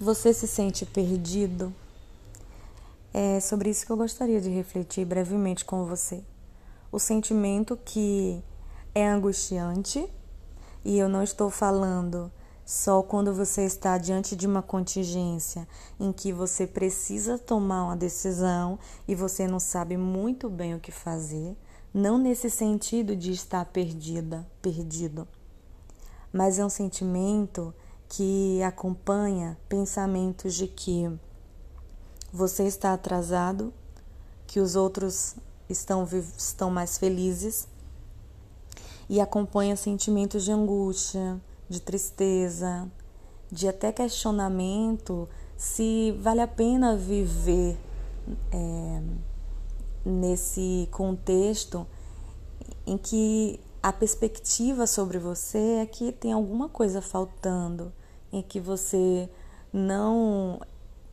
Você se sente perdido? É sobre isso que eu gostaria de refletir brevemente com você. O sentimento que é angustiante, e eu não estou falando só quando você está diante de uma contingência em que você precisa tomar uma decisão e você não sabe muito bem o que fazer, não nesse sentido de estar perdida, perdido, mas é um sentimento que acompanha pensamentos de que você está atrasado, que os outros estão, estão mais felizes, e acompanha sentimentos de angústia, de tristeza, de até questionamento se vale a pena viver é, nesse contexto em que a perspectiva sobre você é que tem alguma coisa faltando, em que você não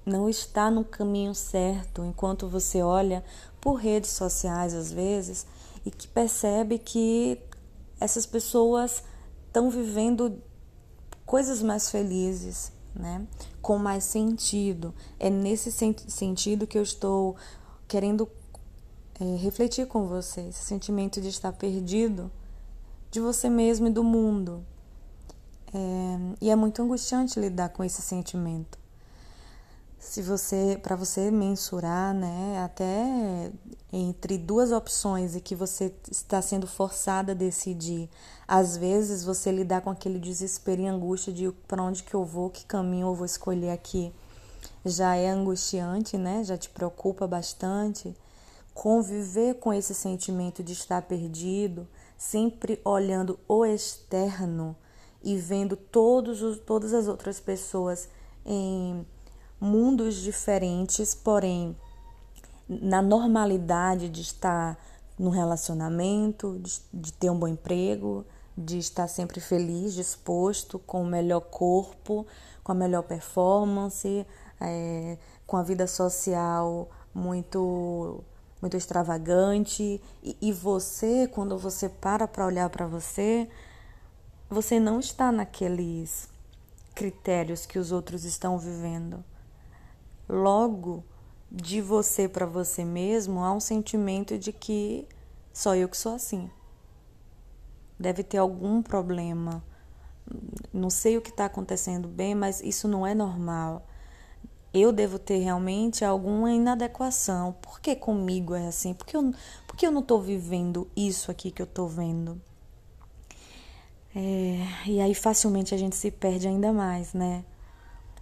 não está no caminho certo, enquanto você olha por redes sociais às vezes e que percebe que essas pessoas estão vivendo coisas mais felizes, né? Com mais sentido. É nesse sentido que eu estou querendo é, refletir com você, esse sentimento de estar perdido de você mesmo e do mundo. É, e é muito angustiante lidar com esse sentimento. Se você, para você mensurar, né, até entre duas opções e que você está sendo forçada a decidir, às vezes você lidar com aquele desespero e angústia de para onde que eu vou, que caminho eu vou escolher aqui, já é angustiante, né? Já te preocupa bastante. Conviver com esse sentimento de estar perdido, sempre olhando o externo e vendo todos os, todas as outras pessoas em mundos diferentes, porém na normalidade de estar no relacionamento, de, de, ter um bom emprego, de estar sempre feliz, disposto, com o melhor corpo, com a melhor performance, é, com a vida social muito muito extravagante. E, e você quando você para para olhar para você você não está naqueles critérios que os outros estão vivendo logo de você para você mesmo há um sentimento de que só eu que sou assim deve ter algum problema não sei o que está acontecendo bem mas isso não é normal eu devo ter realmente alguma inadequação. Por que comigo é assim? Por que eu, por que eu não estou vivendo isso aqui que eu estou vendo? É, e aí facilmente a gente se perde ainda mais, né?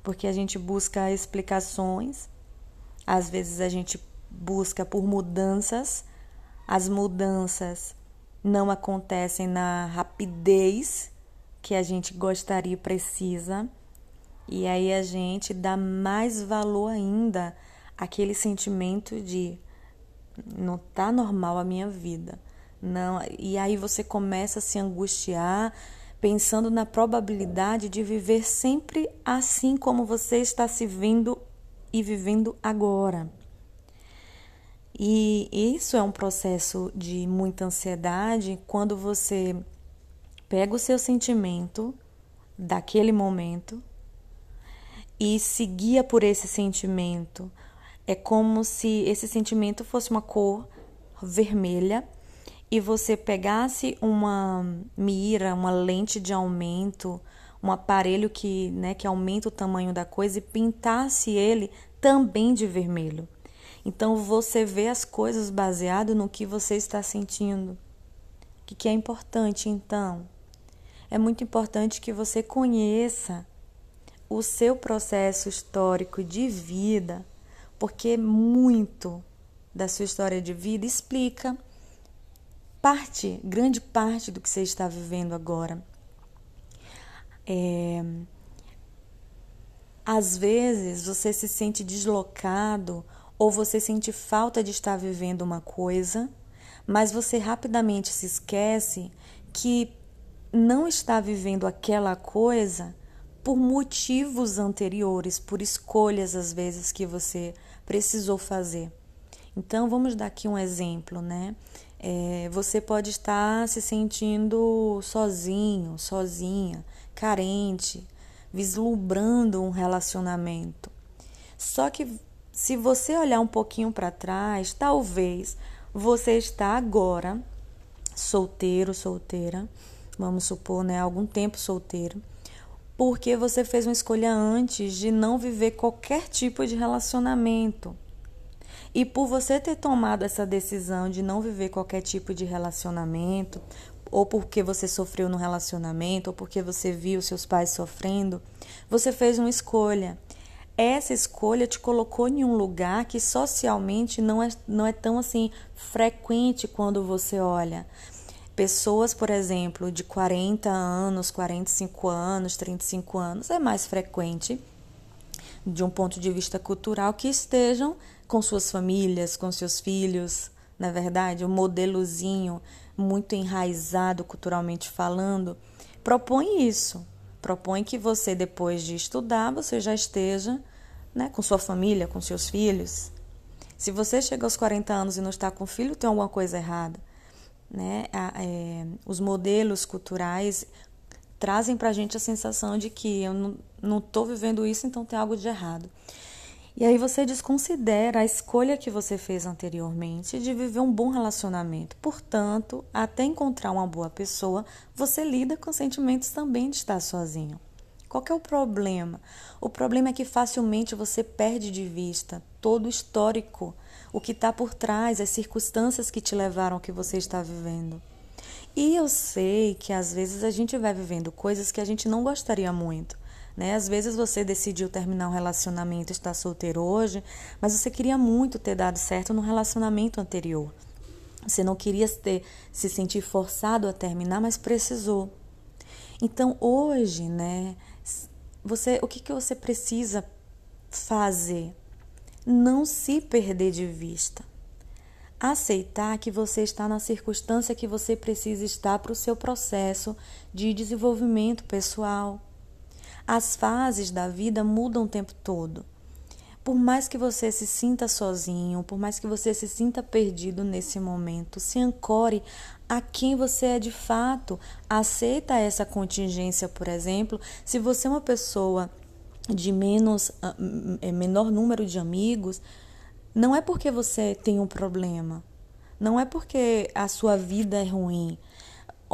Porque a gente busca explicações, às vezes a gente busca por mudanças, as mudanças não acontecem na rapidez que a gente gostaria e precisa. E aí a gente dá mais valor ainda àquele sentimento de não tá normal a minha vida. Não, e aí você começa a se angustiar pensando na probabilidade de viver sempre assim como você está se vendo e vivendo agora. E isso é um processo de muita ansiedade quando você pega o seu sentimento daquele momento e se guia por esse sentimento. É como se esse sentimento fosse uma cor vermelha e você pegasse uma mira, uma lente de aumento, um aparelho que, né, que aumenta o tamanho da coisa e pintasse ele também de vermelho. Então você vê as coisas baseado no que você está sentindo. O que, que é importante então? É muito importante que você conheça o seu processo histórico de vida, porque muito da sua história de vida explica parte, grande parte do que você está vivendo agora. É, às vezes você se sente deslocado ou você sente falta de estar vivendo uma coisa, mas você rapidamente se esquece que não está vivendo aquela coisa por motivos anteriores, por escolhas às vezes que você precisou fazer. Então vamos dar aqui um exemplo, né? É, você pode estar se sentindo sozinho, sozinha, carente, vislumbrando um relacionamento. Só que se você olhar um pouquinho para trás, talvez você está agora solteiro, solteira, vamos supor, né, algum tempo solteiro, porque você fez uma escolha antes de não viver qualquer tipo de relacionamento. E por você ter tomado essa decisão de não viver qualquer tipo de relacionamento, ou porque você sofreu no relacionamento, ou porque você viu seus pais sofrendo, você fez uma escolha. Essa escolha te colocou em um lugar que socialmente não é, não é tão assim frequente quando você olha. Pessoas, por exemplo, de 40 anos, 45 anos, 35 anos, é mais frequente, de um ponto de vista cultural, que estejam com suas famílias, com seus filhos, na verdade, um modelozinho muito enraizado culturalmente falando, propõe isso. Propõe que você, depois de estudar, você já esteja né, com sua família, com seus filhos. Se você chega aos 40 anos e não está com filho, tem alguma coisa errada. Né? É, os modelos culturais trazem para a gente a sensação de que eu não estou vivendo isso, então tem algo de errado. E aí você desconsidera a escolha que você fez anteriormente de viver um bom relacionamento. Portanto, até encontrar uma boa pessoa, você lida com sentimentos também de estar sozinho. Qual é o problema? O problema é que facilmente você perde de vista todo o histórico, o que está por trás, as circunstâncias que te levaram ao que você está vivendo. E eu sei que às vezes a gente vai vivendo coisas que a gente não gostaria muito. Né? Às vezes você decidiu terminar um relacionamento e está solteiro hoje, mas você queria muito ter dado certo no relacionamento anterior. Você não queria ter, se sentir forçado a terminar, mas precisou. Então hoje, né, você, o que, que você precisa fazer? Não se perder de vista. Aceitar que você está na circunstância que você precisa estar para o seu processo de desenvolvimento pessoal as fases da vida mudam o tempo todo. Por mais que você se sinta sozinho, por mais que você se sinta perdido nesse momento, se ancore a quem você é de fato. Aceita essa contingência, por exemplo, se você é uma pessoa de menos ah, menor número de amigos, não é porque você tem um problema, não é porque a sua vida é ruim.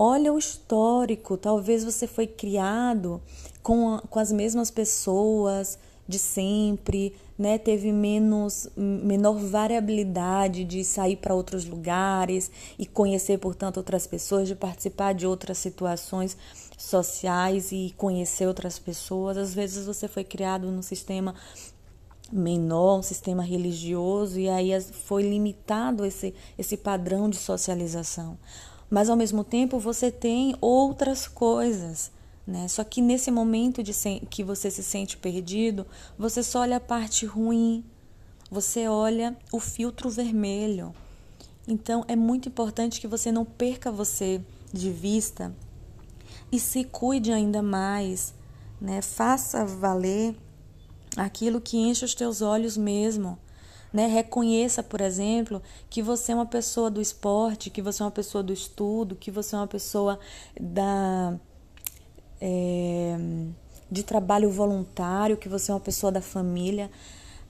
Olha o histórico, talvez você foi criado com, a, com as mesmas pessoas de sempre, né? Teve menos menor variabilidade de sair para outros lugares e conhecer, portanto, outras pessoas, de participar de outras situações sociais e conhecer outras pessoas. Às vezes você foi criado num sistema menor, um sistema religioso e aí foi limitado esse esse padrão de socialização. Mas ao mesmo tempo você tem outras coisas né? Só que nesse momento de que você se sente perdido, você só olha a parte ruim, você olha o filtro vermelho. Então é muito importante que você não perca você de vista e se cuide ainda mais, né? Faça valer aquilo que enche os teus olhos mesmo. Né? Reconheça, por exemplo, que você é uma pessoa do esporte, que você é uma pessoa do estudo, que você é uma pessoa da é, de trabalho voluntário, que você é uma pessoa da família.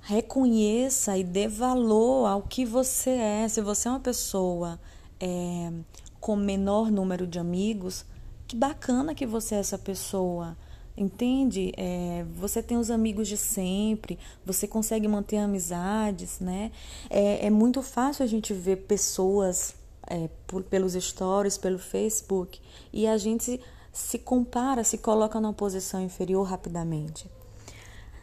Reconheça e dê valor ao que você é. Se você é uma pessoa é, com menor número de amigos, que bacana que você é essa pessoa. Entende? É, você tem os amigos de sempre, você consegue manter amizades, né? É, é muito fácil a gente ver pessoas é, por, pelos stories, pelo Facebook, e a gente se compara, se coloca numa posição inferior rapidamente.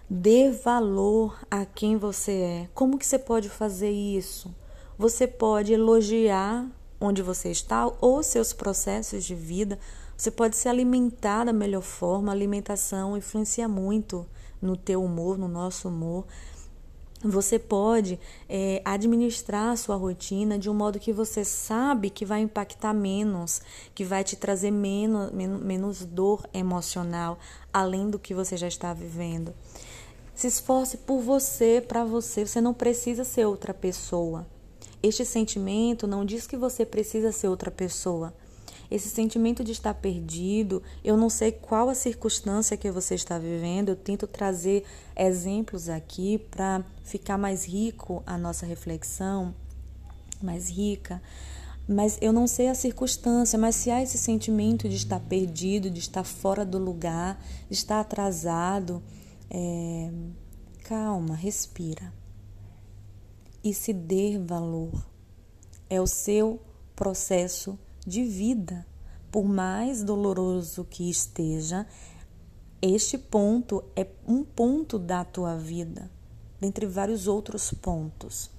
Dê valor a quem você é. Como que você pode fazer isso? Você pode elogiar onde você está ou seus processos de vida. Você pode se alimentar da melhor forma. A alimentação influencia muito no teu humor, no nosso humor. Você pode é, administrar a sua rotina de um modo que você sabe que vai impactar menos, que vai te trazer menos, menos, menos dor emocional, além do que você já está vivendo. Se esforce por você, para você. Você não precisa ser outra pessoa. Este sentimento não diz que você precisa ser outra pessoa. Esse sentimento de estar perdido, eu não sei qual a circunstância que você está vivendo, eu tento trazer exemplos aqui para ficar mais rico a nossa reflexão, mais rica. Mas eu não sei a circunstância, mas se há esse sentimento de estar perdido, de estar fora do lugar, de estar atrasado, é... calma, respira e se dê valor. É o seu processo de vida. Por mais doloroso que esteja, este ponto é um ponto da tua vida, dentre vários outros pontos.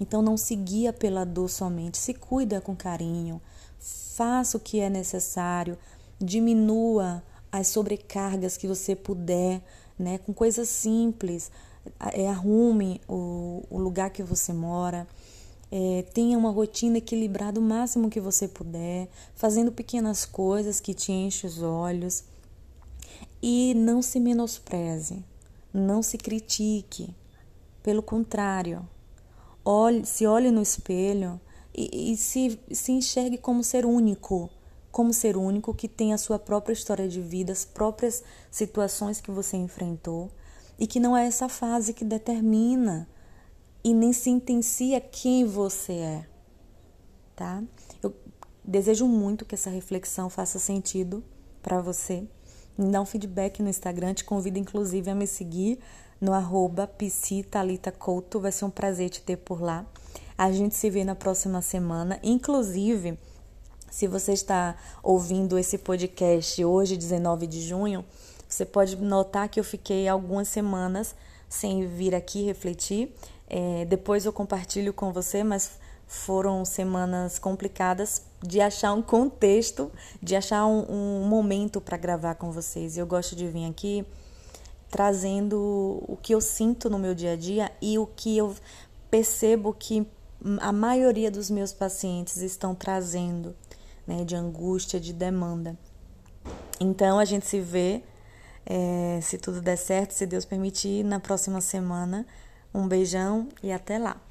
Então não se guia pela dor somente, se cuida com carinho, faça o que é necessário, diminua as sobrecargas que você puder, né, com coisas simples, é, arrume o, o lugar que você mora, é, tenha uma rotina equilibrada o máximo que você puder, fazendo pequenas coisas que te enchem os olhos e não se menospreze, não se critique. Pelo contrário, olhe, se olhe no espelho e, e se, se enxergue como ser único, como ser único que tem a sua própria história de vida, as próprias situações que você enfrentou e que não é essa fase que determina e nem sentencia quem você é, tá? Eu desejo muito que essa reflexão faça sentido para você. Me dá um feedback no Instagram, te convido inclusive a me seguir no arroba vai ser um prazer te ter por lá. A gente se vê na próxima semana, inclusive, se você está ouvindo esse podcast hoje, 19 de junho, você pode notar que eu fiquei algumas semanas sem vir aqui refletir. É, depois eu compartilho com você, mas foram semanas complicadas de achar um contexto, de achar um, um momento para gravar com vocês. Eu gosto de vir aqui trazendo o que eu sinto no meu dia a dia e o que eu percebo que a maioria dos meus pacientes estão trazendo, né, de angústia, de demanda. Então a gente se vê é, se tudo der certo, se Deus permitir, na próxima semana. Um beijão e até lá!